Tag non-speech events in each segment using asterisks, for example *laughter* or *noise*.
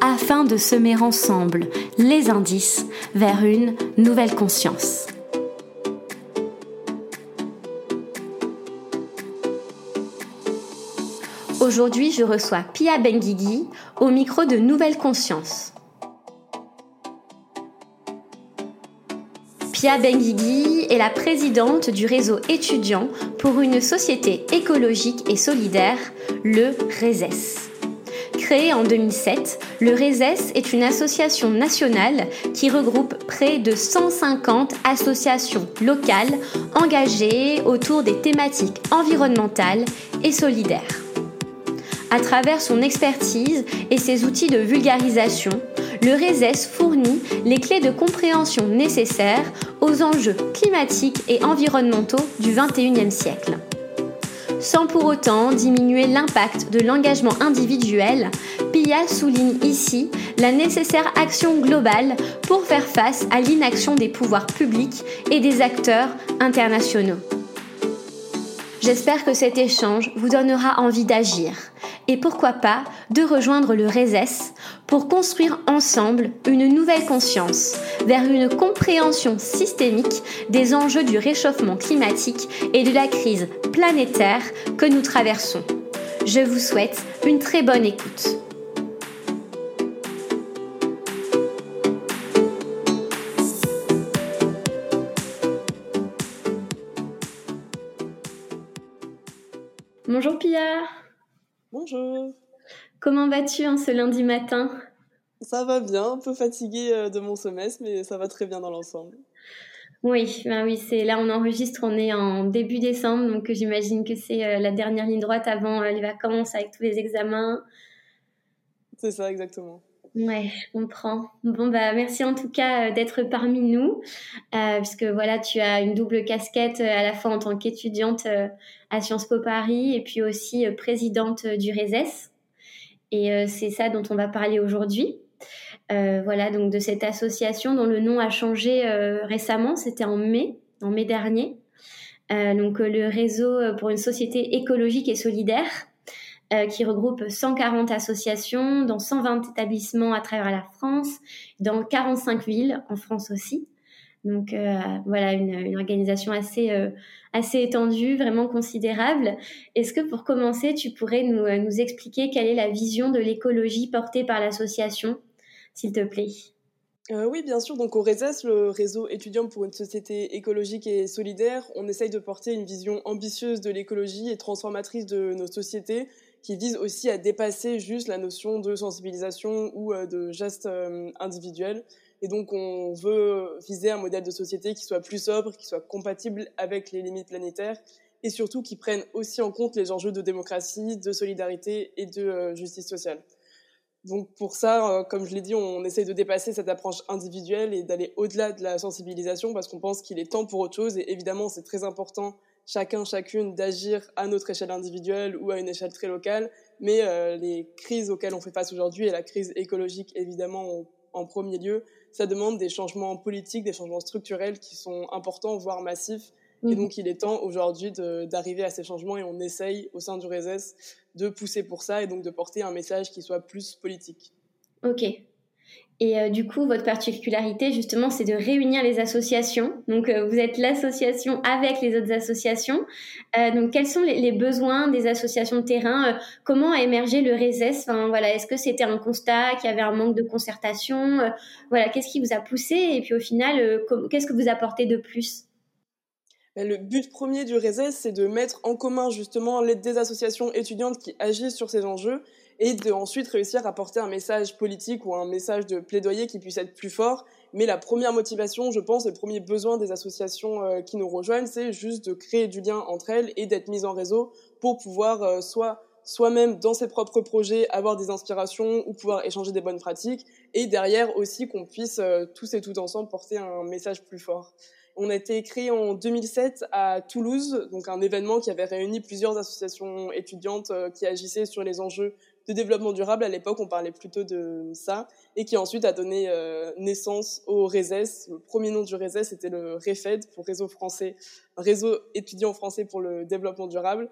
afin de semer ensemble les indices vers une nouvelle conscience. Aujourd'hui, je reçois Pia Benguigui au micro de Nouvelle Conscience. Pia Benguigui est la présidente du réseau étudiant pour une société écologique et solidaire, le RESES. Créé en 2007, le RESES est une association nationale qui regroupe près de 150 associations locales engagées autour des thématiques environnementales et solidaires. À travers son expertise et ses outils de vulgarisation, le RESES fournit les clés de compréhension nécessaires aux enjeux climatiques et environnementaux du XXIe siècle sans pour autant diminuer l'impact de l'engagement individuel, PIA souligne ici la nécessaire action globale pour faire face à l'inaction des pouvoirs publics et des acteurs internationaux. J'espère que cet échange vous donnera envie d'agir et pourquoi pas de rejoindre le RESES pour construire ensemble une nouvelle conscience vers une compréhension systémique des enjeux du réchauffement climatique et de la crise planétaire que nous traversons. Je vous souhaite une très bonne écoute. Bonjour Pia. Bonjour. Comment vas-tu en ce lundi matin? Ça va bien, un peu fatiguée euh, de mon semestre, mais ça va très bien dans l'ensemble. Oui, ben oui, c'est là on enregistre, on est en début décembre, donc j'imagine que c'est euh, la dernière ligne droite avant euh, les vacances avec tous les examens. C'est ça, exactement. Ouais, je comprends. Bon bah merci en tout cas d'être parmi nous, puisque voilà tu as une double casquette à la fois en tant qu'étudiante à Sciences Po Paris et puis aussi euh, présidente euh, du RESES. Et euh, c'est ça dont on va parler aujourd'hui. voilà, donc de cette association dont le nom a changé récemment, c'était en mai, en mai dernier. donc le réseau pour une société écologique et solidaire, qui regroupe 140 associations dans 120 établissements à travers la France, dans 45 villes en France aussi. Donc voilà, une, organisation assez assez étendue, vraiment considérable. Est-ce que pour commencer, tu pourrais nous, euh, expliquer quelle est la vision de l'écologie portée par l'association, s'il te plaît? Euh, oui, bien sûr. Donc au RESES, le réseau étudiant pour une société écologique et solidaire, on essaye de porter une vision ambitieuse de l'écologie et transformatrice de nos sociétés, qui vise aussi à dépasser juste la notion de sensibilisation ou euh, de gestes individuels. Et donc, on veut viser un modèle de société qui soit plus sobre, qui soit compatible avec les limites planétaires et surtout qui prenne aussi en compte les enjeux de démocratie, de solidarité et de euh, justice sociale. Donc pour ça, euh, comme je l'ai dit, on essaye de dépasser cette approche individuelle et d'aller au-delà de la sensibilisation parce qu'on pense qu'il est temps pour autre chose. Et évidemment, c'est très important, chacun, chacune, d'agir à notre échelle individuelle ou à une échelle très locale. Mais euh, les crises auxquelles on fait face aujourd'hui et la crise écologique, évidemment, en premier lieu, ça demande des changements politiques, des changements structurels qui sont importants, voire massifs. Et mhm. donc, il est temps aujourd'hui d'arriver à ces changements et on essaye au sein du RESES de pousser pour ça et donc de porter un message qui soit plus politique. Ok, et euh, du coup, votre particularité, justement, c'est de réunir les associations. Donc, euh, vous êtes l'association avec les autres associations. Euh, donc, quels sont les, besoins des associations de terrain? Comment a émergé le RESES? Enfin, voilà, Est-ce que c'était un constat qu'il y avait un manque de concertation? Voilà, qu'est-ce qui vous a poussé? Et puis, au final, qu'est-ce que vous apportez de plus? Ben, le but premier du RESES, c'est de mettre en commun justement l'aide des associations étudiantes qui agissent sur ces enjeux et de ensuite réussir à porter un message politique ou un message de plaidoyer qui puisse être plus fort. Mais la première motivation, je pense, le premier besoin des associations euh, qui nous rejoignent, c'est juste de créer du lien entre elles et d'être mises en réseau pour pouvoir euh, soit soi-même dans ses propres projets avoir des inspirations ou pouvoir échanger des bonnes pratiques, et derrière aussi qu'on puisse tous et toutes ensemble porter un message plus fort. On a été créé en 2007 à Toulouse, donc un événement qui avait réuni plusieurs associations étudiantes euh, qui agissaient sur les enjeux de développement durable. À l'époque, on parlait plutôt de ça, et qui ensuite a donné euh, naissance au RESES. Le premier nom du RESES c'était le REFED pour Réseau français, réseau étudiant français pour le développement durable.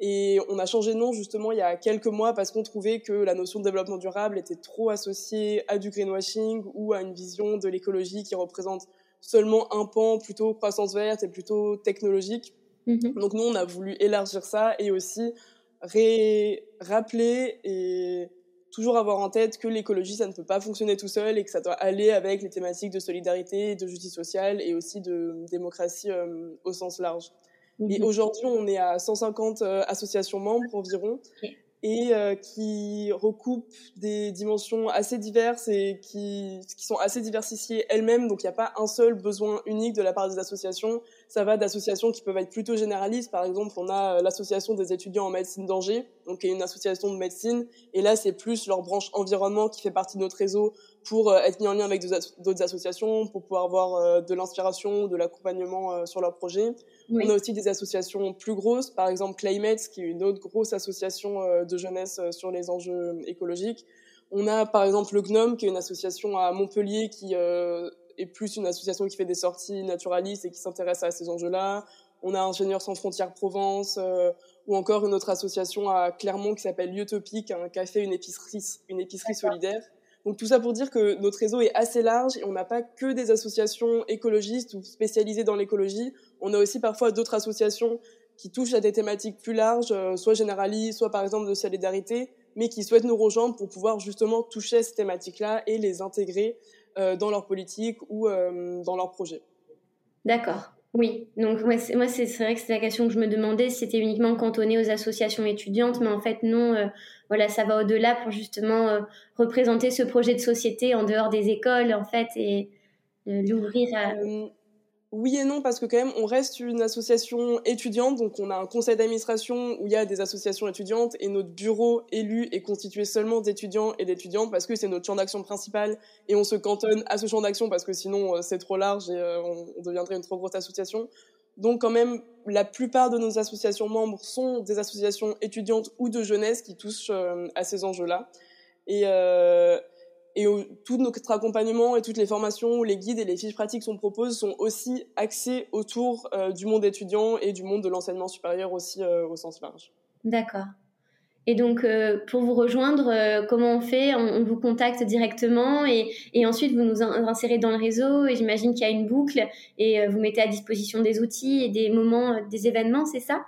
Et on a changé de nom justement il y a quelques mois parce qu'on trouvait que la notion de développement durable était trop associée à du greenwashing ou à une vision de l'écologie qui représente seulement un pan plutôt croissance verte et plutôt technologique. Mhm. Donc nous, on a voulu élargir ça et aussi rappeler et toujours avoir en tête que l'écologie, ça ne peut pas fonctionner tout seul et que ça doit aller avec les thématiques de solidarité, de justice sociale et aussi de démocratie euh, au sens large. Et mhm. aujourd'hui, on est à 150 euh, associations membres environ et euh, qui recoupent des dimensions assez diverses et qui, qui sont assez diversifiées elles-mêmes. Donc il n'y a pas un seul besoin unique de la part des associations. Ça va d'associations qui peuvent être plutôt généralistes. Par exemple, on a euh, l'association des étudiants en médecine d'Angers, donc qui est une association de médecine. Et là, c'est plus leur branche environnement qui fait partie de notre réseau pour euh, être mis en lien avec d'autres associations, pour pouvoir avoir de l'inspiration, de l'accompagnement sur leurs projets. On a aussi des associations plus grosses, par exemple Climate, qui est une autre grosse association euh, de jeunesse euh, sur les enjeux écologiques. On a par exemple le GNOME, qui est une association à Montpellier, qui euh, est plus une association qui fait des sorties naturalistes et qui s'intéresse à ces enjeux-là. On a Ingénieurs sans frontières Provence, ou encore une autre association à Clermont qui s'appelle Utopique, un café, une épicerie, une épicerie solidaire. Donc tout ça pour dire que notre réseau est assez large et on n'a pas que des associations écologistes ou spécialisées dans l'écologie. On a aussi parfois d'autres associations qui touchent à des thématiques plus larges, euh, soit généralistes, soit par exemple de solidarité, mais qui souhaitent nous rejoindre pour pouvoir justement toucher à ces thématiques-là et les intégrer euh, dans leur politique ou euh, dans leurs projets. D'accord. Oui, donc moi, c'est, moi c'est, vrai que c'est la question que je me demandais, si c'était uniquement cantonné aux associations étudiantes, mais en fait non, voilà, ça va au-delà pour justement représenter ce projet de société en dehors des écoles, en fait, et l'ouvrir à... Oui et non, parce que quand même, on reste une association étudiante, donc on a un conseil d'administration où il y a des associations étudiantes et notre bureau élu est constitué seulement d'étudiants et d'étudiantes parce que c'est notre champ d'action principal et on se cantonne à ce champ d'action parce que sinon euh, c'est trop large et euh, on, deviendrait une trop grosse association. Donc quand même, la plupart de nos associations membres sont des associations étudiantes ou de jeunesse qui touchent euh, à ces enjeux-là. Et et tout notre accompagnement et toutes les formations les guides et les fiches pratiques sont proposées sont aussi axés autour euh, du monde étudiant et du monde de l'enseignement supérieur aussi euh, au sens large. D'accord. Et donc, euh, pour vous rejoindre, comment on fait? On, vous contacte directement et, ensuite vous nous insérez dans le réseau et j'imagine qu'il y a une boucle et vous mettez à disposition des outils et des moments, des événements, c'est ça?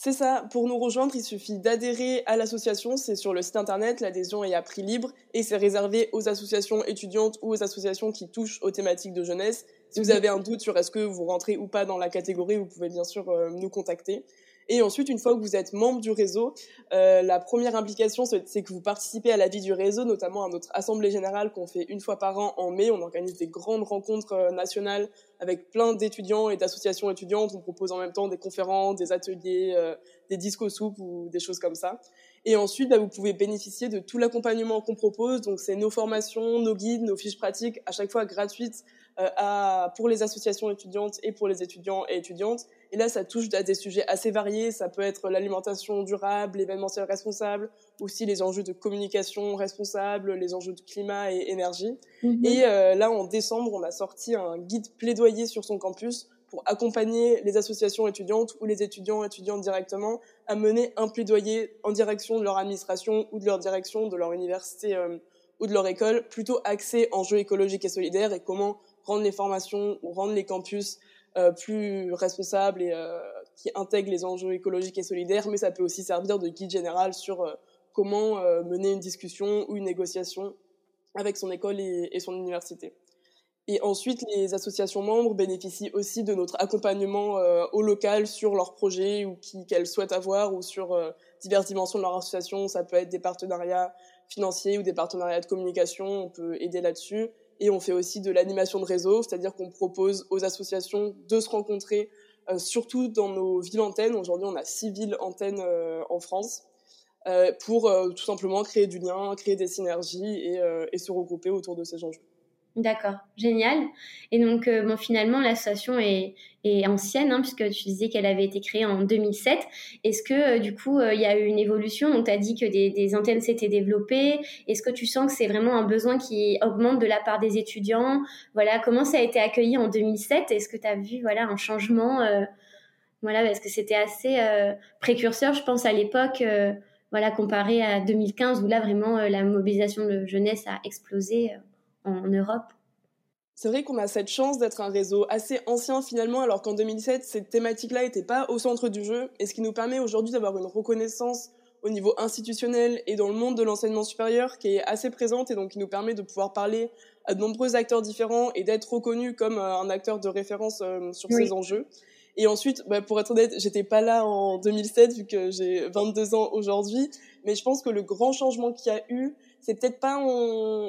C'est ça. Pour nous rejoindre, il suffit d'adhérer à l'association. C'est sur le site internet. L'adhésion est à prix libre et c'est réservé aux associations étudiantes ou aux associations qui touchent aux thématiques de jeunesse. Si vous avez un doute sur est-ce que vous rentrez ou pas dans la catégorie, vous pouvez bien sûr euh, nous contacter. Et ensuite, une fois que vous êtes membre du réseau, euh, la première implication, c'est que vous participez à la vie du réseau, notamment à notre assemblée générale qu'on fait une fois par an en mai. On organise des grandes rencontres euh, nationales avec plein d'étudiants et d'associations étudiantes. On propose en même temps des conférences, des ateliers, euh, des disques soupes ou des choses comme ça. Et ensuite, bah, vous pouvez bénéficier de tout l'accompagnement qu'on propose. Donc, c'est nos formations, nos guides, nos fiches pratiques, à chaque fois gratuites à, pour les associations étudiantes et pour les étudiants et étudiantes. Et là, ça touche à des sujets assez variés. Ça peut être l'alimentation durable, l'événementiel responsable, aussi les enjeux de communication responsable, les enjeux de climat et énergie. Mhm. Et euh, là, en décembre, on a sorti un guide plaidoyer sur son campus pour accompagner les associations étudiantes ou les étudiants étudiantes directement à mener un plaidoyer en direction de leur administration ou de leur direction de leur université euh, ou de leur école, plutôt axé enjeux écologiques et solidaires et comment rendre les formations ou rendre les campus euh, plus responsables et euh, qui intègrent les enjeux écologiques et solidaires, mais ça peut aussi servir de guide général sur euh, comment mener une discussion ou une négociation avec son école et, son université. Et ensuite, les associations membres bénéficient aussi de notre accompagnement au local sur leurs projets ou qu'elles souhaitent avoir ou sur diverses dimensions de leur association. Ça peut être des partenariats financiers ou des partenariats de communication. On peut aider là-dessus. Et on fait aussi de l'animation de réseau, c'est-à-dire qu'on propose aux associations de se rencontrer, euh, surtout dans nos villes antennes. Aujourd'hui, on a six villes antennes euh, en France. pour tout simplement créer du lien, créer des synergies et, et se regrouper autour de ces enjeux. D'accord, génial. Et donc, euh, bon, finalement, l'association est, ancienne, hein, puisque tu disais qu'elle avait été créée en 2007. Est-ce que, euh, du coup, euh, il y a eu une évolution? Donc, tu as dit que des, des antennes s'étaient développées. Est-ce que tu sens que c'est vraiment un besoin qui augmente de la part des étudiants? Voilà, comment ça a été accueilli en 2007 Est-ce que tu as vu voilà, un changement Voilà, parce que c'était assez précurseur, je pense, à l'époque voilà, comparé à 2015 où là vraiment la mobilisation de jeunesse a explosé en Europe c'est vrai qu'on a cette chance d'être un réseau assez ancien finalement, alors qu'en 2007, cette thématique-là n'était pas au centre du jeu, et ce qui nous permet aujourd'hui d'avoir une reconnaissance au niveau institutionnel et dans le monde de l'enseignement supérieur qui est assez présente et donc qui nous permet de pouvoir parler à de nombreux acteurs différents et d'être reconnu comme euh, un acteur de référence euh, sur ces enjeux. Et ensuite, bah, pour être honnête, j'étais pas là en 2007 vu que j'ai 22 ans aujourd'hui, mais je pense que le grand changement qu'il y a eu, c'est peut-être pas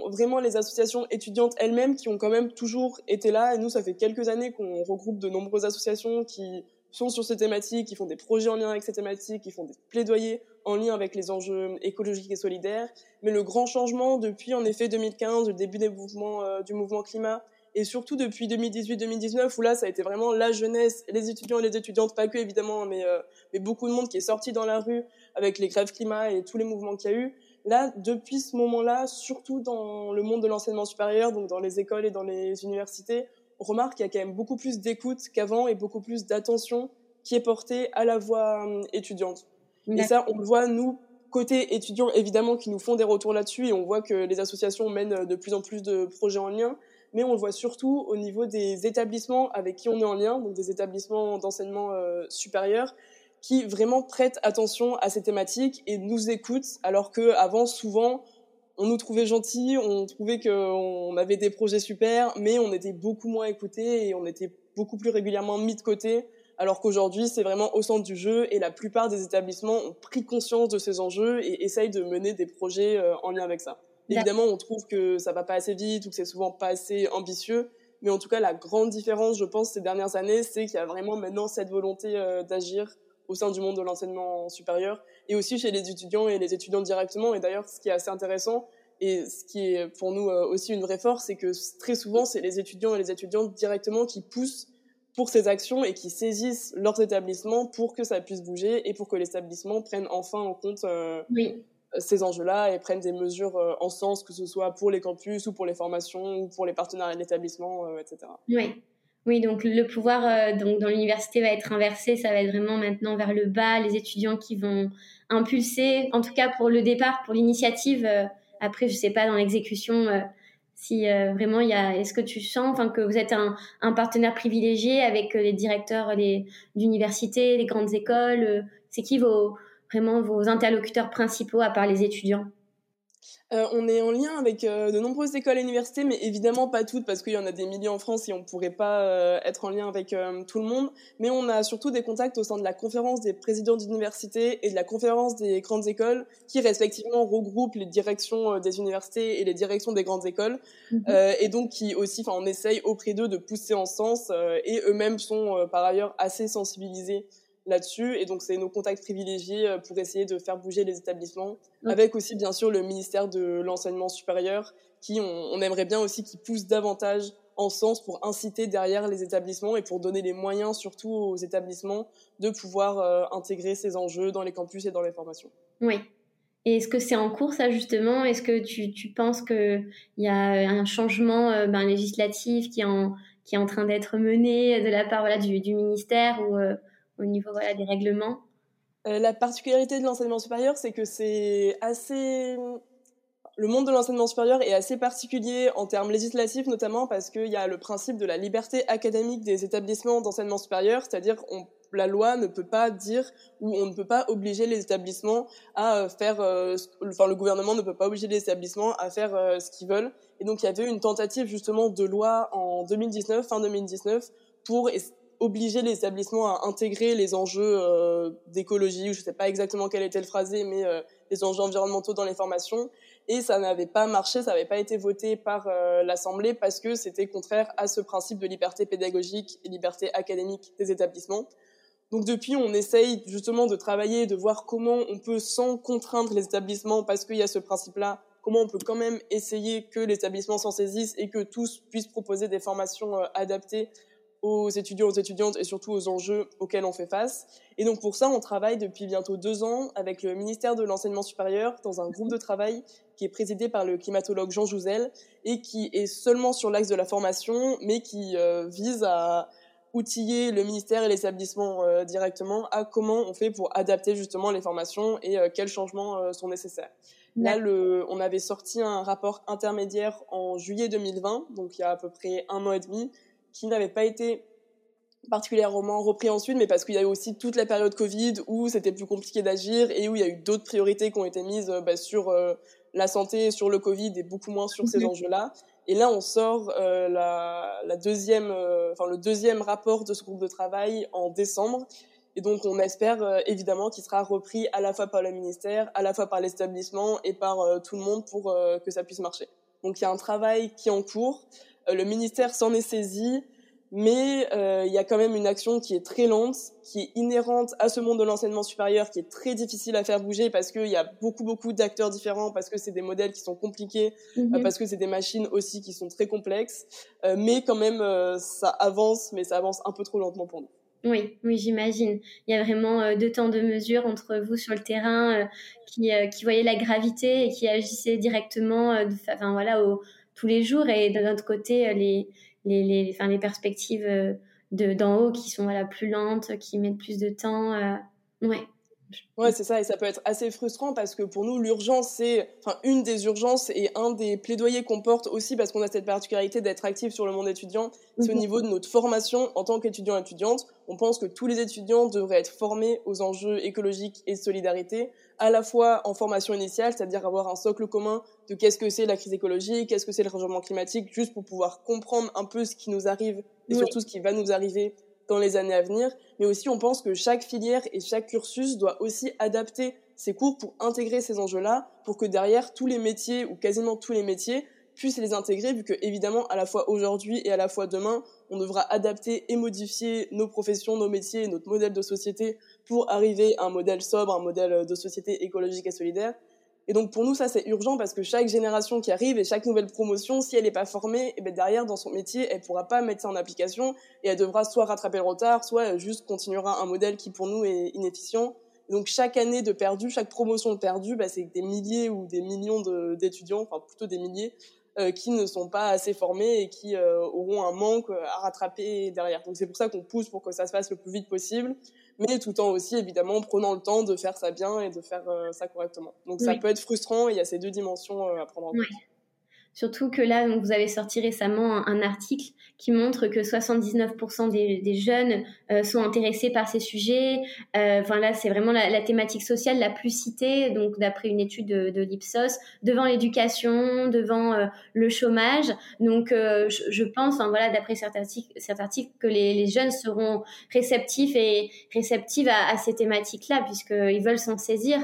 vraiment les associations étudiantes elles-mêmes qui ont quand même toujours été là. Et nous, ça fait quelques années qu'on regroupe de nombreuses associations qui sont sur ces thématiques, qui font des projets en lien avec ces thématiques, qui font des plaidoyers en lien avec les enjeux écologiques et solidaires. Mais le grand changement depuis, en effet, 2015, le début des mouvements, euh, du mouvement climat, et surtout depuis 2018-2019, où là, ça a été vraiment la jeunesse, les étudiants et les étudiantes, pas que évidemment, mais, euh, mais beaucoup de monde qui est sorti dans la rue avec les grèves climat et tous les mouvements qu'il y a eu. Là, depuis ce moment-là, surtout dans le monde de l'enseignement supérieur, donc dans les écoles et dans les universités, on remarque qu'il y a quand même beaucoup plus d'écoute qu'avant et beaucoup plus d'attention qui est portée à la voix hum, étudiante. Et ça, on le voit, nous, côté étudiants, évidemment, qui nous font des retours là-dessus, et on voit que les associations mènent de plus en plus de projets en lien, mais on le voit surtout au niveau des établissements avec qui on est en lien, donc des établissements d'enseignement euh, supérieur, qui vraiment prêtent attention à ces thématiques et nous écoutent, alors que avant souvent on nous trouvait gentils, on trouvait qu'on avait des projets super, mais on était beaucoup moins écoutés et on était beaucoup plus régulièrement mis de côté, alors qu'aujourd'hui c'est vraiment au centre du jeu et la plupart des établissements ont pris conscience de ces enjeux et essayent de mener des projets euh, en lien avec ça. Évidemment, on trouve que ça va pas assez vite ou que c'est souvent pas assez ambitieux, mais en tout cas la grande différence, je pense, ces dernières années, c'est qu'il y a vraiment maintenant cette volonté euh, d'agir au sein du monde de l'enseignement supérieur et aussi chez les étudiants et les étudiantes directement. Et d'ailleurs, ce qui est assez intéressant et ce qui est pour nous euh, aussi une vraie force, c'est que très souvent, c'est les étudiants et les étudiantes directement qui poussent pour ces actions et qui saisissent leurs établissements pour que ça puisse bouger et pour que l'établissement prenne enfin en compte euh, ces enjeux-là et prenne des mesures euh, en sens, que ce soit pour les campus ou pour les formations ou pour les partenariats d'établissement, etc. Oui. Oui, donc le pouvoir euh, donc dans l'université va être inversé, ça va être vraiment maintenant vers le bas, les étudiants qui vont impulser, en tout cas pour le départ, pour l'initiative. Euh, après, je sais pas dans l'exécution euh, si vraiment il. Est-ce que tu sens, que vous êtes un, partenaire privilégié avec les directeurs d'université, les grandes écoles. C'est qui vos vraiment vos interlocuteurs principaux à part les étudiants? Euh, on est en lien avec euh, de nombreuses écoles et universités, mais évidemment pas toutes parce qu'il y en a des milliers en France et on ne pourrait pas euh, être en lien avec tout le monde. Mais on a surtout des contacts au sein de la conférence des présidents d'universités et de la conférence des grandes écoles qui respectivement regroupent les directions des universités et les directions des grandes écoles. Mhm. et donc qui aussi, on essaye auprès d'eux de pousser en sens et eux-mêmes sont par ailleurs assez sensibilisés là-dessus. Et donc, c'est nos contacts privilégiés euh, pour essayer de faire bouger les établissements, avec aussi, bien sûr, le ministère de l'enseignement supérieur, qui, on, aimerait bien aussi qu'il pousse davantage en sens pour inciter derrière les établissements et pour donner les moyens, surtout aux établissements, de pouvoir euh, intégrer ces enjeux dans les campus et dans les formations. Oui. Et est-ce que c'est en cours, ça, justement? Est-ce que tu, tu penses qu'il y a un changement euh, ben, législatif qui est, en, qui est en train d'être mené de la part voilà, du, du ministère ou au niveau des règlements euh, La particularité de l'enseignement supérieur, c'est que c'est assez... Le monde de l'enseignement supérieur est assez particulier en termes législatifs, notamment parce qu'il y a le principe de la liberté académique des établissements d'enseignement supérieur, c'est-à-dire qu'on la loi ne peut pas dire ou on ne peut pas obliger les établissements à euh, faire, euh, enfin le gouvernement ne peut pas obliger les établissements à faire ce qu'ils veulent. Et donc il y avait une tentative justement de loi en 2019, fin 2019, pour obliger les établissements à intégrer les enjeux euh, d'écologie, ou je ne sais pas exactement quel était le phrasé, mais euh, les enjeux environnementaux dans les formations. Et ça n'avait pas marché, ça n'avait pas été voté par euh, l'Assemblée parce que c'était contraire à ce principe de liberté pédagogique et liberté académique des établissements. Donc depuis, on essaye justement de travailler, de voir comment on peut, sans contraindre les établissements, parce qu'il y a ce principe-là, comment on peut quand même essayer que l'établissement s'en saisisse et que tous puissent proposer des formations adaptées aux étudiants, aux étudiantes et surtout aux enjeux auxquels on fait face. Et donc pour ça, on travaille depuis bientôt deux ans avec le ministère de l'enseignement supérieur dans un groupe de travail qui est présidé par le climatologue Jean Jouzel et qui est seulement sur l'axe de la formation, mais qui euh, vise à outiller le ministère et l'établissement euh, directement à comment on fait pour adapter justement les formations et euh, quels changements sont nécessaires. Là, on avait sorti un rapport intermédiaire en juillet 2020, donc il y a à peu près un an et demi, qui n'avait pas été particulièrement repris ensuite, mais parce qu'il y a eu aussi toute la période Covid où c'était plus compliqué d'agir et où il y a eu d'autres priorités qui ont été mises bah, sur euh, la santé, sur le Covid et beaucoup moins sur ces enjeux-là. Et là, on sort euh, la, la, deuxième, euh, le deuxième rapport de ce groupe de travail en décembre. Et donc, on espère évidemment qu'il sera repris à la fois par le ministère, à la fois par l'établissement et par tout le monde pour que ça puisse marcher. Donc, il y a un travail qui est en cours. Euh, le ministère s'en est saisi, mais euh, il y a quand même une action qui est très lente, qui est inhérente à ce monde de l'enseignement supérieur, qui est très difficile à faire bouger parce qu'il y a beaucoup beaucoup d'acteurs différents, parce que c'est des modèles qui sont compliqués, euh, mhm. parce que c'est des machines aussi qui sont très complexes, mais quand même ça avance, mais ça avance un peu trop lentement pour nous. Oui, oui, j'imagine. Il y a vraiment deux temps de mesure entre vous sur le terrain qui, qui voyez la gravité et qui agissez directement, enfin voilà, au, tous les jours et de notre côté euh, les les les, enfin, les perspectives euh, de d'en haut qui sont voilà plus lentes qui mettent plus de temps euh, ouais Ouais, c'est ça, et ça peut être assez frustrant parce que pour nous, l'urgence, c'est enfin, une des urgences et un des plaidoyers qu'on porte aussi parce qu'on a cette particularité d'être actif sur le monde étudiant. C'est au mhm. niveau de notre formation en tant qu'étudiant étudiante. On pense que tous les étudiants devraient être formés aux enjeux écologiques et de solidarité, à la fois en formation initiale, c'est-à-dire avoir un socle commun de qu'est-ce que c'est la crise écologique, qu'est-ce que c'est le changement climatique, juste pour pouvoir comprendre un peu ce qui nous arrive et surtout ce qui va nous arriver dans les années à venir, mais aussi on pense que chaque filière et chaque cursus doit aussi adapter ses cours pour intégrer ces enjeux-là, pour que derrière tous les métiers ou quasiment tous les métiers puissent les intégrer, vu que évidemment à la fois aujourd'hui et à la fois demain, on devra adapter et modifier nos professions, nos métiers, notre modèle de société pour arriver à un modèle sobre, un modèle de société écologique et solidaire. Et donc pour nous, ça c'est urgent parce que chaque génération qui arrive et chaque nouvelle promotion, si elle n'est pas formée, et eh ben derrière dans son métier, elle pourra pas mettre ça en application et elle devra soit rattraper le retard, soit juste continuera un modèle qui pour nous est inefficient. donc chaque année de perdu, chaque promotion de perdu, bah, c'est des milliers ou des millions d'étudiants, enfin plutôt des milliers, qui ne sont pas assez formés et qui euh, auront un manque à rattraper derrière. Donc c'est pour ça qu'on pousse pour que ça se fasse le plus vite possible mais tout en aussi évidemment prenant le temps de faire ça bien et de faire euh, ça correctement. Donc ça peut être frustrant, il y a ces deux dimensions euh, à prendre en compte. Surtout que là, vous avez sorti récemment un, article qui montre que 79% des, jeunes euh, sont intéressés par ces sujets. Euh, enfin là, c'est vraiment la, thématique sociale la plus citée, donc d'après une étude de, l'Ipsos, devant l'éducation, devant euh, le chômage. Donc je, pense, voilà, d'après cet article, cet article, que les, jeunes seront réceptifs et réceptives à, à ces thématiques-là, puisqu'ils veulent s'en saisir.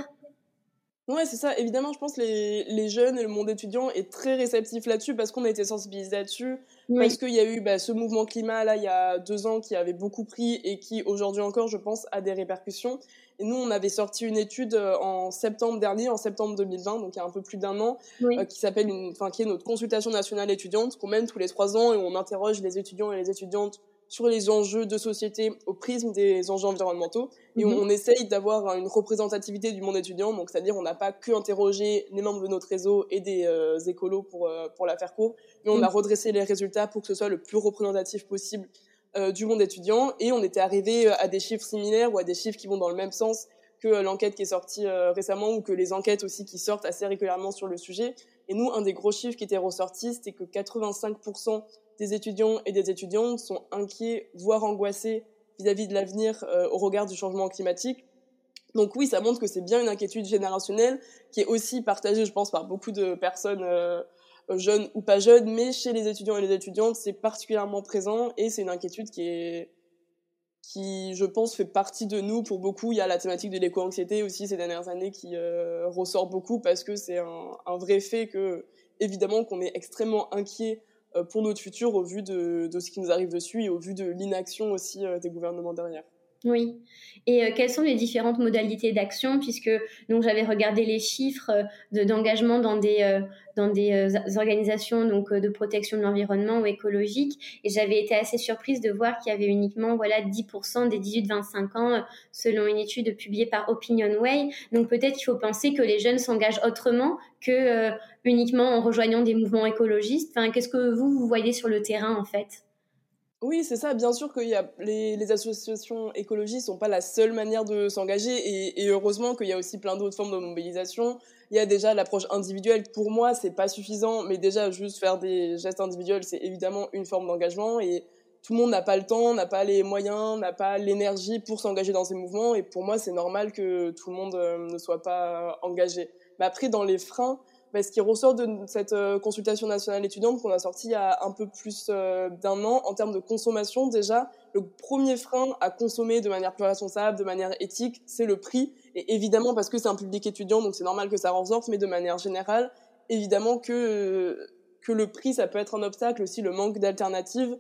Ouais, c'est ça. Évidemment, je pense que les, les jeunes et le monde étudiant est très réceptif là-dessus parce qu'on a été sensibilisés là-dessus. Parce qu'il y a eu bah, ce mouvement climat, là, il y a deux ans, qui avait beaucoup pris et qui, aujourd'hui encore, je pense, a des répercussions. Et nous, on avait sorti une étude euh, en septembre dernier, en septembre 2020, donc il y a un peu plus d'un an, euh, qui s'appelle, enfin, qui est notre consultation nationale étudiante, qu'on mène tous les trois ans et on interroge les étudiants et les étudiantes sur les enjeux de société au prisme des enjeux environnementaux. Et mhm. on, essaye d'avoir une représentativité du monde étudiant, donc c'est-à-dire on n'a pas que interrogé les membres de notre réseau et des euh, écolos pour, euh, pour la faire court, mais on a mhm. redressé les résultats pour que ce soit le plus représentatif possible euh, du monde étudiant. Et on était arrivé à des chiffres similaires ou à des chiffres qui vont dans le même sens que l'enquête qui est sortie récemment ou que les enquêtes aussi qui sortent assez régulièrement sur le sujet. Et nous, un des gros chiffres qui était ressorti, c'était que 85% des étudiants et des étudiantes sont inquiets, voire angoissés vis-à-vis de l'avenir euh, au regard du changement climatique. Donc oui, ça montre que c'est bien une inquiétude générationnelle qui est aussi partagée, je pense, par beaucoup de personnes euh, jeunes ou pas jeunes, mais chez les étudiants et les étudiantes, c'est particulièrement présent et c'est une inquiétude qui est qui, je pense, fait partie de nous pour beaucoup. Il y a la thématique de l'éco-anxiété aussi ces dernières années qui euh, ressort beaucoup parce que c'est un, un, vrai fait que, évidemment, qu'on est extrêmement inquiet euh, pour notre futur au vu de, de, ce qui nous arrive dessus et au vu de l'inaction aussi euh, des gouvernements derrière. Oui. Et euh, quelles sont les différentes modalités d'action Puisque j'avais regardé les chiffres euh, d'engagement dans des euh, dans des organisations donc de protection de l'environnement ou écologique, et j'avais été assez surprise de voir qu'il y avait uniquement voilà 10% des 18-25 ans selon une étude publiée par Opinionway. Donc peut-être qu'il faut penser que les jeunes s'engagent autrement que uniquement en rejoignant des mouvements écologistes. Enfin, qu'est-ce que vous vous voyez sur le terrain en fait? Oui, c'est ça. Bien sûr que y a les, les, associations écologistes sont pas la seule manière de s'engager et, et, heureusement qu'il y a aussi plein d'autres formes de mobilisation. Il y a déjà l'approche individuelle. Pour moi, c'est pas suffisant, mais déjà juste faire des gestes individuels, c'est évidemment une forme d'engagement et tout le monde n'a pas le temps, n'a pas les moyens, n'a pas l'énergie pour s'engager dans ces mouvements et pour moi, c'est normal que tout le monde euh, ne soit pas engagé. Mais après, dans les freins, bah, ce qui ressort de cette euh, consultation nationale étudiante qu'on a sortie il y a un peu plus euh, d'un an en termes de consommation, déjà, le premier frein à consommer de manière plus responsable, de manière éthique, c'est le prix. Et évidemment, parce que c'est un public étudiant, donc c'est normal que ça ressorte, mais de manière générale, évidemment que, que le prix, ça peut être un obstacle aussi, le manque d'alternatives,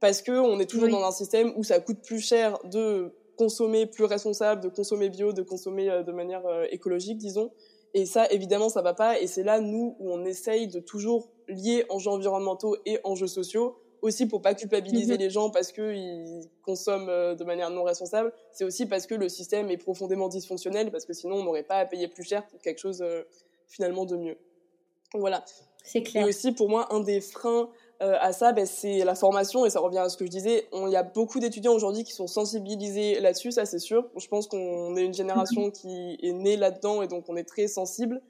parce que on est toujours dans un système où ça coûte plus cher de consommer plus responsable, de consommer bio, de consommer euh, de manière écologique, disons. Et ça, évidemment, ça va pas. Et c'est là, nous, où on essaye de toujours lier enjeux environnementaux et enjeux sociaux, aussi pour pas culpabiliser mhm. les gens parce qu'ils consomment euh, de manière non responsable. C'est aussi parce que le système est profondément dysfonctionnel, parce que sinon, on n'aurait pas à payer plus cher pour quelque chose euh, finalement de mieux. Voilà. C'est clair. Et aussi, pour moi, un des freins euh, à ça, ben, c'est la formation, et ça revient à ce que je disais. Il y a beaucoup d'étudiants aujourd'hui qui sont sensibilisés là-dessus, ça c'est sûr. Je pense qu'on est une génération mhm. qui est née là-dedans, et donc on est très sensible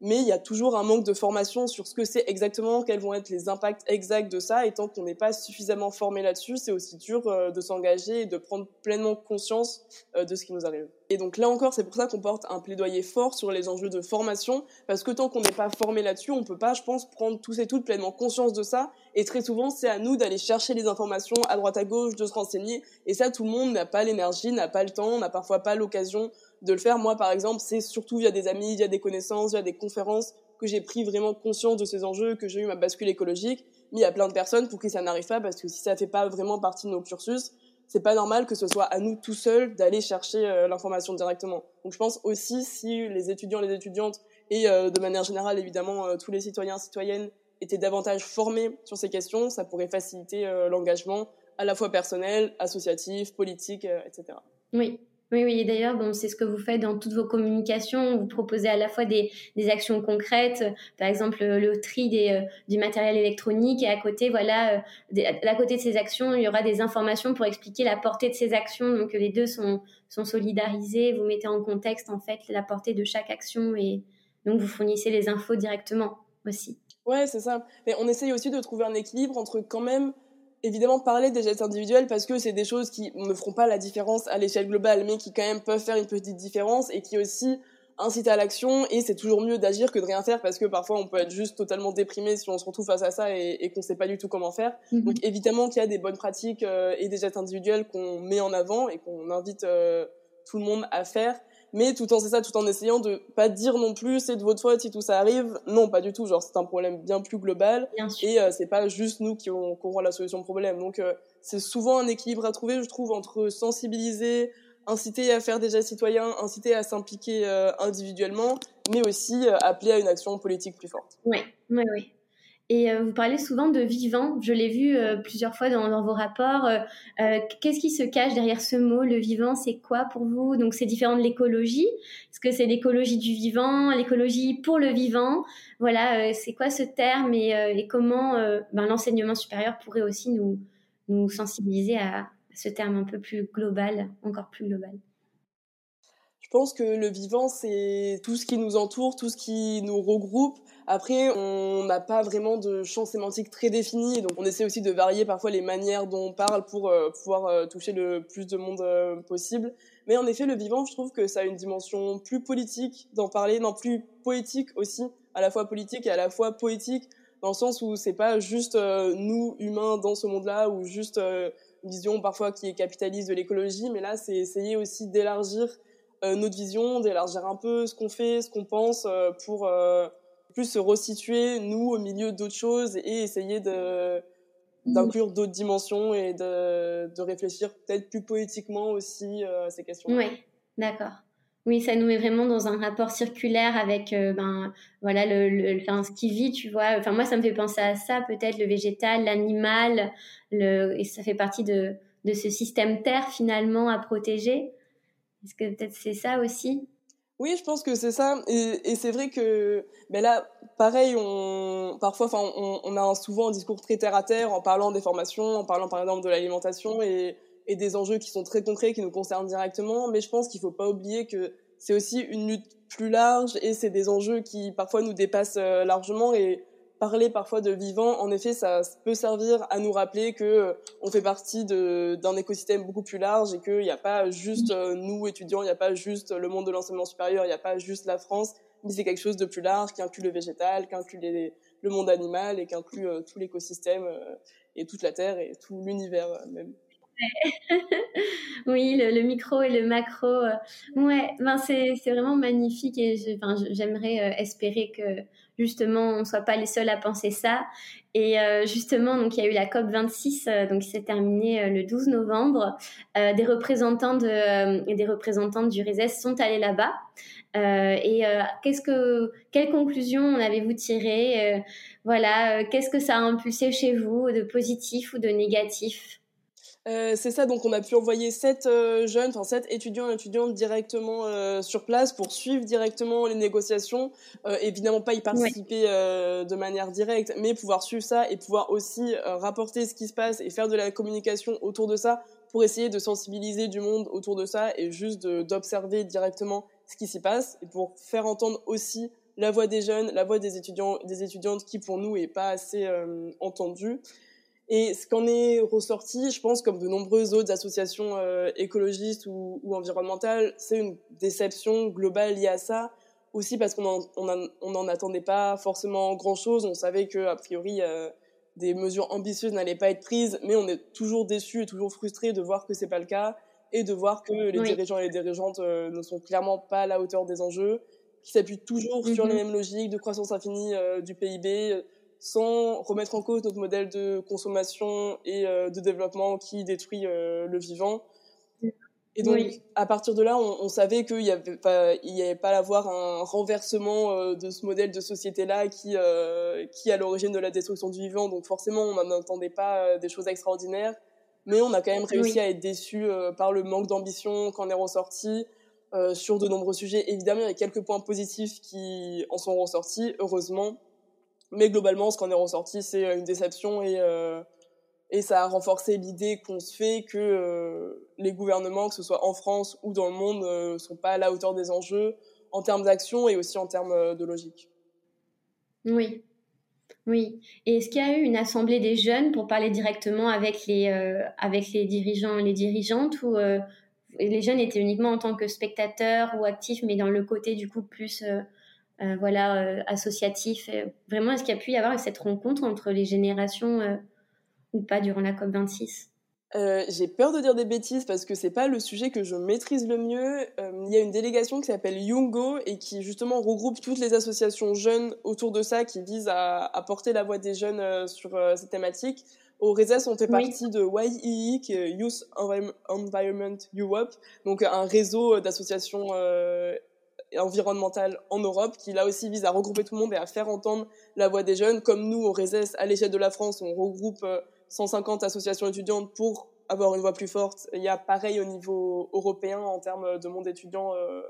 mais il y a toujours un manque de formation sur ce que c'est exactement, quels vont être les impacts exacts de ça, et tant qu'on n'est pas suffisamment formé là-dessus, c'est aussi dur euh, de s'engager et de prendre pleinement conscience euh, de ce qui nous arrive. Et donc là encore, c'est pour ça qu'on porte un plaidoyer fort sur les enjeux de formation, parce que tant qu'on n'est pas formé là-dessus, on peut pas, je pense, prendre tous et toutes pleinement conscience de ça, et très souvent, c'est à nous d'aller chercher les informations à droite à gauche, de se renseigner, et ça, tout le monde n'a pas l'énergie, n'a pas le temps, n'a parfois pas l'occasion de le faire. Moi, par exemple, c'est surtout via des amis, via des connaissances, via des conférences que j'ai pris vraiment conscience de ces enjeux, que j'ai eu ma bascule écologique. Mais il y a plein de personnes pour qui ça n'arrive pas parce que si ça fait pas vraiment partie de nos cursus, c'est pas normal que ce soit à nous tout seuls d'aller chercher euh, l'information directement. Donc je pense aussi si les étudiants, les étudiantes et euh, de manière générale évidemment euh, tous les citoyens, citoyennes étaient davantage formés sur ces questions, ça pourrait faciliter l'engagement à la fois personnel, associatif, politique, etc. Oui, oui, oui, d'ailleurs, bon, c'est ce que vous faites dans toutes vos communications. Vous proposez à la fois des, des actions concrètes, par exemple le, tri des, euh, du matériel électronique, et à côté, voilà, euh, à côté de ces actions, il y aura des informations pour expliquer la portée de ces actions. Donc les deux sont, sont solidarisés. Vous mettez en contexte en fait la portée de chaque action, et donc vous fournissez les infos directement aussi. Ouais, c'est ça. Mais on essaye aussi de trouver un équilibre entre quand même évidemment parler des gestes individuels parce que c'est des choses qui ne feront pas la différence à l'échelle globale, mais qui quand même peuvent faire une petite différence et qui aussi incitent à l'action. Et c'est toujours mieux d'agir que de rien faire parce que parfois on peut être juste totalement déprimé si on se retrouve face à ça et, et qu'on sait pas du tout comment faire. Mhm. Donc évidemment qu'il y a des bonnes pratiques euh, et des gestes individuels qu'on met en avant et qu'on invite euh, tout le monde à faire mais tout en c'est ça, tout en essayant de pas dire non plus c'est de votre faute si tout ça arrive. Non, pas du tout. Genre c'est un problème bien plus global et euh, c'est pas juste nous qui, aurons la solution au problème. Donc euh, c'est souvent un équilibre à trouver, je trouve, entre sensibiliser, inciter à faire des gestes citoyens, inciter à s'impliquer euh, individuellement, mais aussi appeler à une action politique plus forte. Oui, oui, oui. Et euh, vous parlez souvent de vivant. Je l'ai vu euh, plusieurs fois dans, dans vos rapports. Euh, qu'est-ce qui se cache derrière ce mot Le vivant, c'est quoi pour vous? Donc, c'est différent de l'écologie. Est-ce que c'est l'écologie du vivant, l'écologie pour le vivant? Voilà, c'est quoi ce terme et, et comment ben, l'enseignement supérieur pourrait aussi nous, nous sensibiliser à ce terme un peu plus global, encore plus global? Je pense que le vivant, c'est tout ce qui nous entoure, tout ce qui nous regroupe. Après, on n'a pas vraiment de champ sémantique très défini, donc on essaie aussi de varier parfois les manières dont on parle pour euh, pouvoir euh, toucher le plus de monde euh, possible. Mais en effet, le vivant, je trouve que ça a une dimension plus politique d'en parler, non plus poétique aussi, à la fois politique et à la fois poétique, dans le sens où c'est pas juste nous humains dans ce monde-là ou juste une vision parfois qui est capitaliste de l'écologie, mais là c'est essayer aussi d'élargir notre vision, d'élargir un peu ce qu'on fait, ce qu'on pense, pour plus se resituer, nous, au milieu d'autres choses et essayer de d'inclure d'autres dimensions et de, de réfléchir peut-être plus poétiquement aussi à ces questions. Oui, d'accord. Oui, ça nous met vraiment dans un rapport circulaire avec ben voilà le, le enfin, ce qui vit, tu vois. Enfin moi ça me fait penser à ça peut-être le végétal, l'animal, le et ça fait partie de de ce système terre finalement à protéger. Est-ce que peut-être c'est ça aussi? Oui, je pense que c'est ça. Et, et c'est vrai que mais là, pareil, on, parfois, enfin, on, on, a souvent un discours très terre à terre en parlant des formations, en parlant par exemple de l'alimentation et, et des enjeux qui sont très concrets, qui nous concernent directement. Mais je pense qu'il faut pas oublier que c'est aussi une lutte plus large et c'est des enjeux qui parfois nous dépassent euh, largement et parler parfois de vivant, en effet, ça peut servir à nous rappeler que euh, on fait partie d'un écosystème beaucoup plus large et qu'il n'y a pas juste euh, nous étudiants, il n'y a pas juste le monde de l'enseignement supérieur, il n'y a pas juste la France, mais c'est quelque chose de plus large qui inclut le végétal, qui inclut le monde animal et qui inclut euh, tout l'écosystème et toute la Terre et tout l'univers même. *laughs* oui, le, micro et le macro. ouais, ben c'est vraiment magnifique et j'aimerais espérer que justement on soit pas les seuls à penser ça. Et euh, justement, donc il y a eu la COP 26, euh, donc qui s'est terminée euh, le 12 novembre. des représentants de, des représentantes du RESES sont allés là-bas. et qu'est-ce que, quelles conclusions en avez-vous tirées? Voilà, qu'est-ce que ça a impulsé chez vous de positif ou de négatif? Euh, c'est ça, donc on a pu envoyer sept euh, jeunes, enfin sept étudiants et étudiantes directement euh, sur place pour suivre directement les négociations. évidemment pas y participer de manière directe, mais pouvoir suivre ça et pouvoir aussi rapporter ce qui se passe et faire de la communication autour de ça pour essayer de sensibiliser du monde autour de ça et juste d'observer directement ce qui s'y passe et pour faire entendre aussi la voix des jeunes, la voix des étudiants, des étudiantes qui pour nous est pas assez entendue. Et ce qu'en est ressorti, je pense, comme de nombreuses autres associations euh, écologistes ou, ou environnementales, c'est une déception globale liée à ça. Aussi parce qu'on n'en on, on en attendait pas forcément grand-chose. On savait que a priori euh, des mesures ambitieuses n'allaient pas être prises, mais on est toujours déçu et toujours frustré de voir que c'est pas le cas et de voir que les dirigeants et les dirigeantes euh, ne sont clairement pas à la hauteur des enjeux, qui s'appuient toujours sur les mhm. mêmes logiques de croissance infinie du PIB sans remettre en cause notre modèle de consommation et euh, de développement qui détruit euh, le vivant. Et donc, à partir de là, on, on savait qu'il y avait pas, il y avait pas à avoir un renversement euh, de ce modèle de société-là qui, qui est à l'origine de la destruction du vivant. Donc, forcément, on n'en entendait pas des choses extraordinaires. Mais on a quand même réussi à être déçu par le manque d'ambition qu'en est ressorti sur de nombreux sujets. Évidemment, il y a quelques points positifs qui en sont ressortis, heureusement. Mais globalement, ce qu'on est ressorti, c'est euh, une déception et, euh, et ça a renforcé l'idée qu'on se fait que euh, les gouvernements, que ce soit en France ou dans le monde, ne sont pas à la hauteur des enjeux en termes d'action et aussi en termes de logique. Oui. Oui. Et est-ce qu'il y a eu une assemblée des jeunes pour parler directement avec les, avec les dirigeants et les dirigeantes ou les jeunes étaient uniquement en tant que spectateurs ou actifs, mais dans le côté du coup plus euh, voilà, euh, associatif. Vraiment, est-ce qu'il y a pu y avoir cette rencontre entre les générations euh, ou pas durant la COP 26 j'ai peur de dire des bêtises parce que c'est pas le sujet que je maîtrise le mieux. Il y a une délégation qui s'appelle Yungo et qui justement regroupe toutes les associations jeunes autour de ça qui visent à, porter la voix des jeunes sur cette thématique. Au RESES, on fait partie de YEE, qui est Youth Environment Europe, donc un réseau d'associations environnementale en Europe qui là aussi vise à regrouper tout le monde et à faire entendre la voix des jeunes. Comme nous, au RESES, à l'échelle de la France, on regroupe 150 euh, associations étudiantes pour avoir une voix plus forte. Il y a pareil au niveau européen en termes de monde étudiant euh,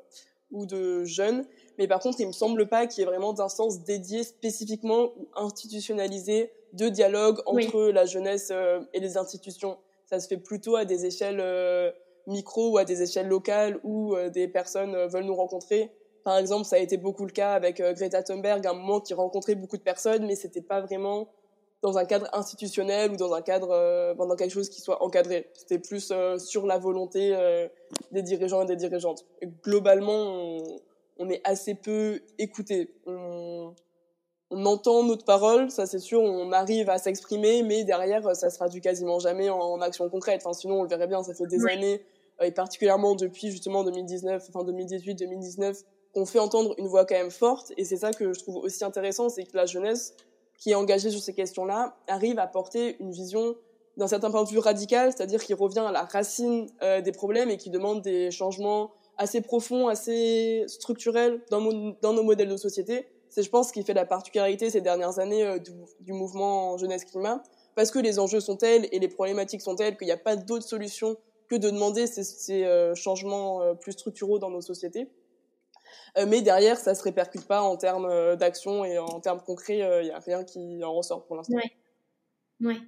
ou de jeunes. Mais par contre, il me semble pas qu'il y ait vraiment d'instances dédiées spécifiquement ou institutionnalisées de dialogue entre la jeunesse euh, et les institutions. Ça se fait plutôt à des échelles micro ou à des échelles locales où euh, des personnes euh, veulent nous rencontrer. Par exemple, ça a été beaucoup le cas avec euh, Greta Thunberg, un moment qui rencontrait beaucoup de personnes, mais c'était pas vraiment dans un cadre institutionnel ou dans un cadre, dans quelque chose qui soit encadré. C'était plus sur la volonté des dirigeants et des dirigeantes. globalement, on, est assez peu écouté. On, on entend notre parole, ça c'est sûr, on arrive à s'exprimer, mais derrière, ça se traduit quasiment jamais en, action concrète. Enfin, sinon, on le verrait bien, ça fait des années et particulièrement depuis justement 2019, enfin 2018, 2019, qu'on fait entendre une voix quand même forte. Et c'est ça que je trouve aussi intéressant, c'est que la jeunesse, qui est engagé sur ces questions-là, arrive à porter une vision d'un certain point de vue radical, c'est-à-dire qui revient à la racine euh, des problèmes et qui demande des changements assez profonds, assez structurels dans, nos modèles de société. C'est, je pense, ce qui fait la particularité ces dernières années euh, du, du, mouvement jeunesse-climat, parce que les enjeux sont tels et les problématiques sont telles qu'il n'y a pas d'autre solution que de demander ces, euh, changements euh, plus structuraux dans nos sociétés. mais derrière, ça se répercute pas en termes d'action et en termes concrets, il n'y a rien qui en ressort pour l'instant. Ouais. ouais.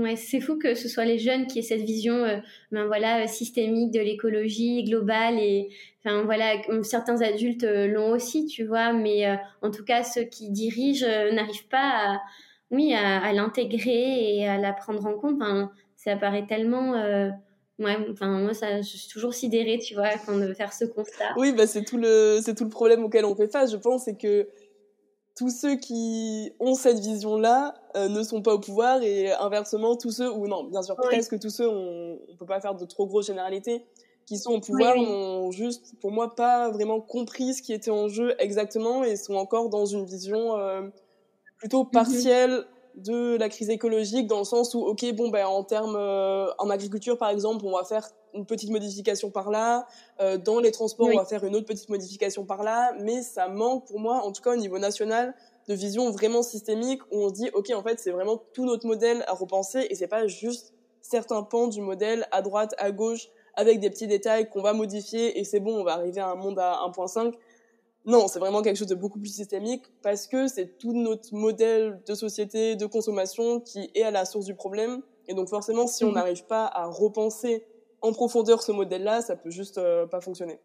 Ouais, c'est fou que ce soit les jeunes qui aient cette vision, euh, ben voilà, systémique de l'écologie globale et, enfin voilà, certains adultes euh, l'ont aussi, tu vois, mais euh, en tout cas ceux qui dirigent n'arrivent pas, à, oui, à, l'intégrer et à la prendre en compte. Enfin, ça paraît tellement, ouais, enfin moi ça, je suis toujours sidérée, tu vois, quand de faire ce constat. Oui, bah c'est tout le, c'est tout le problème auquel on fait face, je pense, c'est que tous ceux qui ont cette vision-là euh, ne sont pas au pouvoir et inversement, tous ceux, ou non, bien sûr, presque tous ceux, on ne peut pas faire de trop grosses généralités, qui sont au pouvoir n'ont juste, pour moi, pas vraiment compris ce qui était en jeu exactement et sont encore dans une vision euh, plutôt mhm. partielle de la crise écologique dans le sens où, ok, bon, ben, en termes, euh, en agriculture, par exemple, on va faire une petite modification par là. Euh, dans les transports, on va faire une autre petite modification par là. Mais ça manque pour moi, en tout cas au niveau national, de vision vraiment systémique où on dit, OK, en fait, c'est vraiment tout notre modèle à repenser et c'est pas juste certains pans du modèle à droite, à gauche, avec des petits détails qu'on va modifier et c'est bon, on va arriver à un monde à 1.5. Non, c'est vraiment quelque chose de beaucoup plus systémique parce que c'est tout notre modèle de société, de consommation qui est à la source du problème. Et donc forcément, si on mhm. n'arrive pas à repenser en profondeur ce modèle-là, ça peut juste euh, pas fonctionner.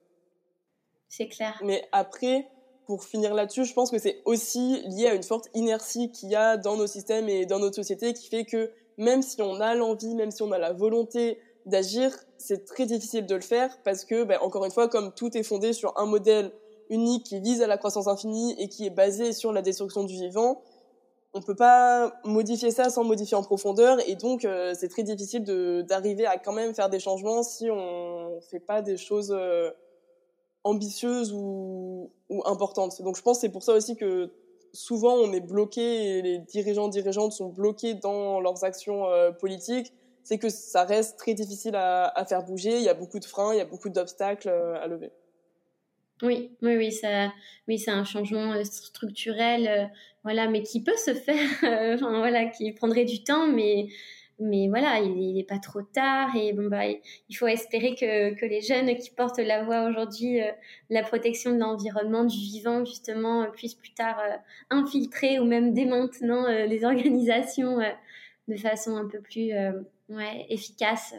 C'est clair. Mais après, pour finir là-dessus, je pense que c'est aussi lié à une forte inertie qu'il y a dans nos systèmes et dans notre société qui fait que même si on a l'envie, même si on a la volonté d'agir, c'est très difficile de le faire parce que, ben, encore une fois, comme tout est fondé sur un modèle unique qui vise à la croissance infinie et qui est basé sur la destruction du vivant, on peut pas modifier ça sans modifier en profondeur et donc euh, c'est très difficile d'arriver à quand même faire des changements si on fait pas des choses euh, ambitieuses ou, ou, importantes. Donc je pense c'est pour ça aussi que souvent on est bloqué et les dirigeants dirigeantes sont bloqués dans leurs actions euh, politiques. C'est que ça reste très difficile à, à, faire bouger. Il y a beaucoup de freins, il y a beaucoup d'obstacles à lever. Oui, oui, oui, ça, oui, c'est un changement euh, structurel, euh, voilà, mais qui peut se faire, *laughs* euh, enfin, voilà, qui prendrait du temps, mais, mais voilà, il n'est pas trop tard et bon bah, il faut espérer que, que les jeunes qui portent la voix aujourd'hui, la protection de l'environnement, du vivant justement, puissent plus tard infiltrer ou même dès les *laughs* organisations de façon un peu plus, efficace.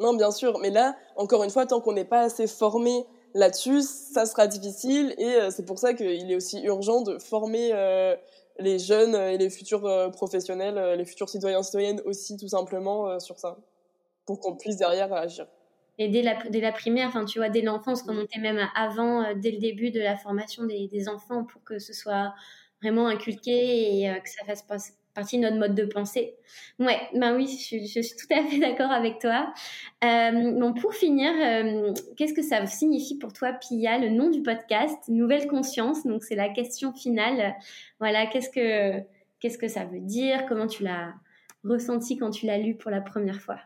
Non, bien sûr, mais là, encore une fois, tant qu'on n'est pas assez formé là-dessus, ça sera difficile et euh, c'est pour ça qu'il est aussi urgent de former euh, les jeunes et les futurs euh, professionnels, les futurs citoyens citoyennes aussi tout simplement sur ça, pour qu'on puisse derrière agir. Et dès la, dès la primaire, enfin tu vois, dès l'enfance, on était même avant, dès le début de la formation des, des, enfants, pour que ce soit vraiment inculqué et que ça fasse partie de notre mode de pensée. Ouais, ben oui, je, suis tout à fait *laughs* d'accord avec toi. Euh, pour finir, euh, qu'est-ce que ça signifie pour toi, Pia, le nom du podcast, Nouvelle Conscience? Donc, c'est la question finale. Voilà, qu'est-ce que, qu'est-ce que ça veut dire? Comment tu l'as ressenti quand tu l'as lu pour la première fois?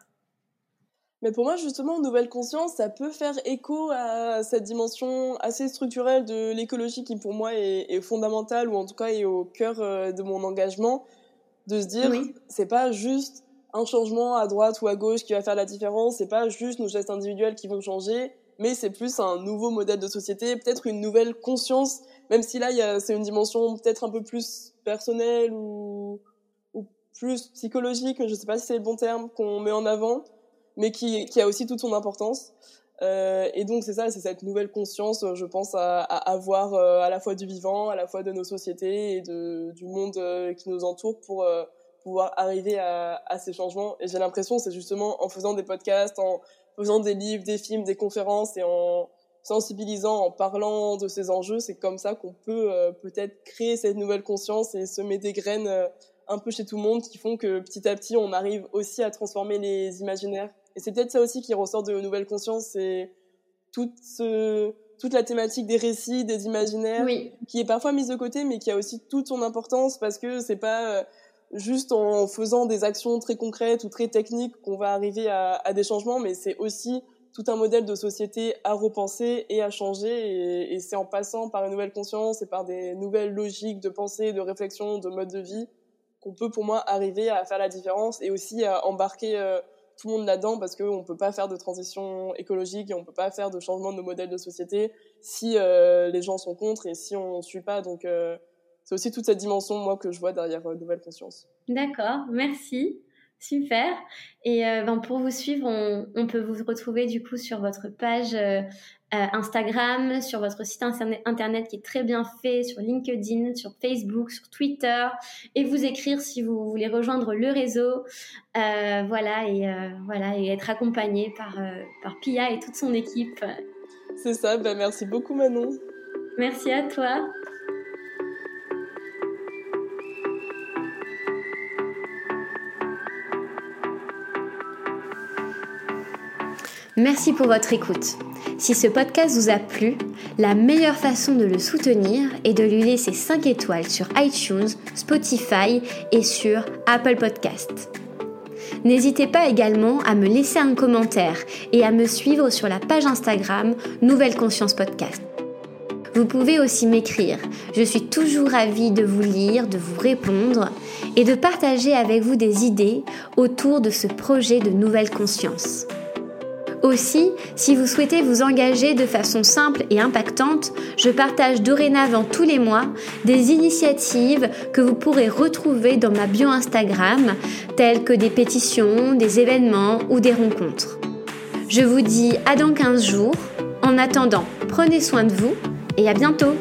Mais pour moi, justement, nouvelle conscience, ça peut faire écho à cette dimension assez structurelle de l'écologie qui, pour moi, est, est, fondamentale ou en tout cas est au cœur euh, de mon engagement de se dire c'est pas juste un changement à droite ou à gauche qui va faire la différence, c'est pas juste nos gestes individuels qui vont changer, mais c'est plus un nouveau modèle de société, peut-être une nouvelle conscience, même si là c'est une dimension peut-être un peu plus personnelle ou, ou plus psychologique, je sais pas si c'est le bon terme qu'on met en avant, mais qui, qui a aussi toute son importance. Euh, et donc c'est ça, c'est cette nouvelle conscience, je pense, à, avoir euh, à la fois du vivant, à la fois de nos sociétés et de, du monde euh, qui nous entoure pour euh, pouvoir arriver à, à, ces changements. Et j'ai l'impression, c'est justement en faisant des podcasts, en faisant des livres, des films, des conférences et en sensibilisant, en parlant de ces enjeux, c'est comme ça qu'on peut peut-être créer cette nouvelle conscience et semer des graines un peu chez tout le monde qui font que petit à petit on arrive aussi à transformer les imaginaires et c'est peut-être ça aussi qui ressort de Nouvelle Conscience, c'est toute, toute la thématique des récits, des imaginaires, qui est parfois mise de côté, mais qui a aussi toute son importance parce que c'est pas euh, juste en faisant des actions très concrètes ou très techniques qu'on va arriver à, à des changements, mais c'est aussi tout un modèle de société à repenser et à changer. Et, et c'est en passant par une nouvelle conscience et par des nouvelles logiques de pensée, de réflexion, de mode de vie qu'on peut pour moi arriver à faire la différence et aussi à embarquer euh, tout le monde là-dedans parce qu'on ne peut pas faire de transition écologique et on ne peut pas faire de changement de nos modèles de société si euh, les gens sont contre et si on ne suit pas. Donc euh, c'est aussi toute cette dimension, moi, que je vois derrière Nouvelle Conscience. D'accord, merci. Super. Et ben, pour vous suivre, on, on, peut vous retrouver du coup sur votre page euh, Instagram, sur votre site internet qui est très bien fait, sur LinkedIn, sur Facebook, sur Twitter, et vous écrire si vous voulez rejoindre le réseau, euh, voilà, et euh, voilà, et être accompagné par par Pia et toute son équipe. C'est ça. Ben merci beaucoup Manon. Merci à toi. Merci pour votre écoute. Si ce podcast vous a plu, la meilleure façon de le soutenir est de lui laisser 5 étoiles sur iTunes, Spotify et sur Apple Podcast. N'hésitez pas également à me laisser un commentaire et à me suivre sur la page Instagram Nouvelle Conscience Podcast. Vous pouvez aussi m'écrire. Je suis toujours ravie de vous lire, de vous répondre et de partager avec vous des idées autour de ce projet de nouvelle conscience. Aussi, si vous souhaitez vous engager de façon simple et impactante, je partage dorénavant tous les mois des initiatives que vous pourrez retrouver dans ma bio Instagram, telles que des pétitions, des événements ou des rencontres. Je vous dis à dans 15 jours. En attendant, prenez soin de vous et à bientôt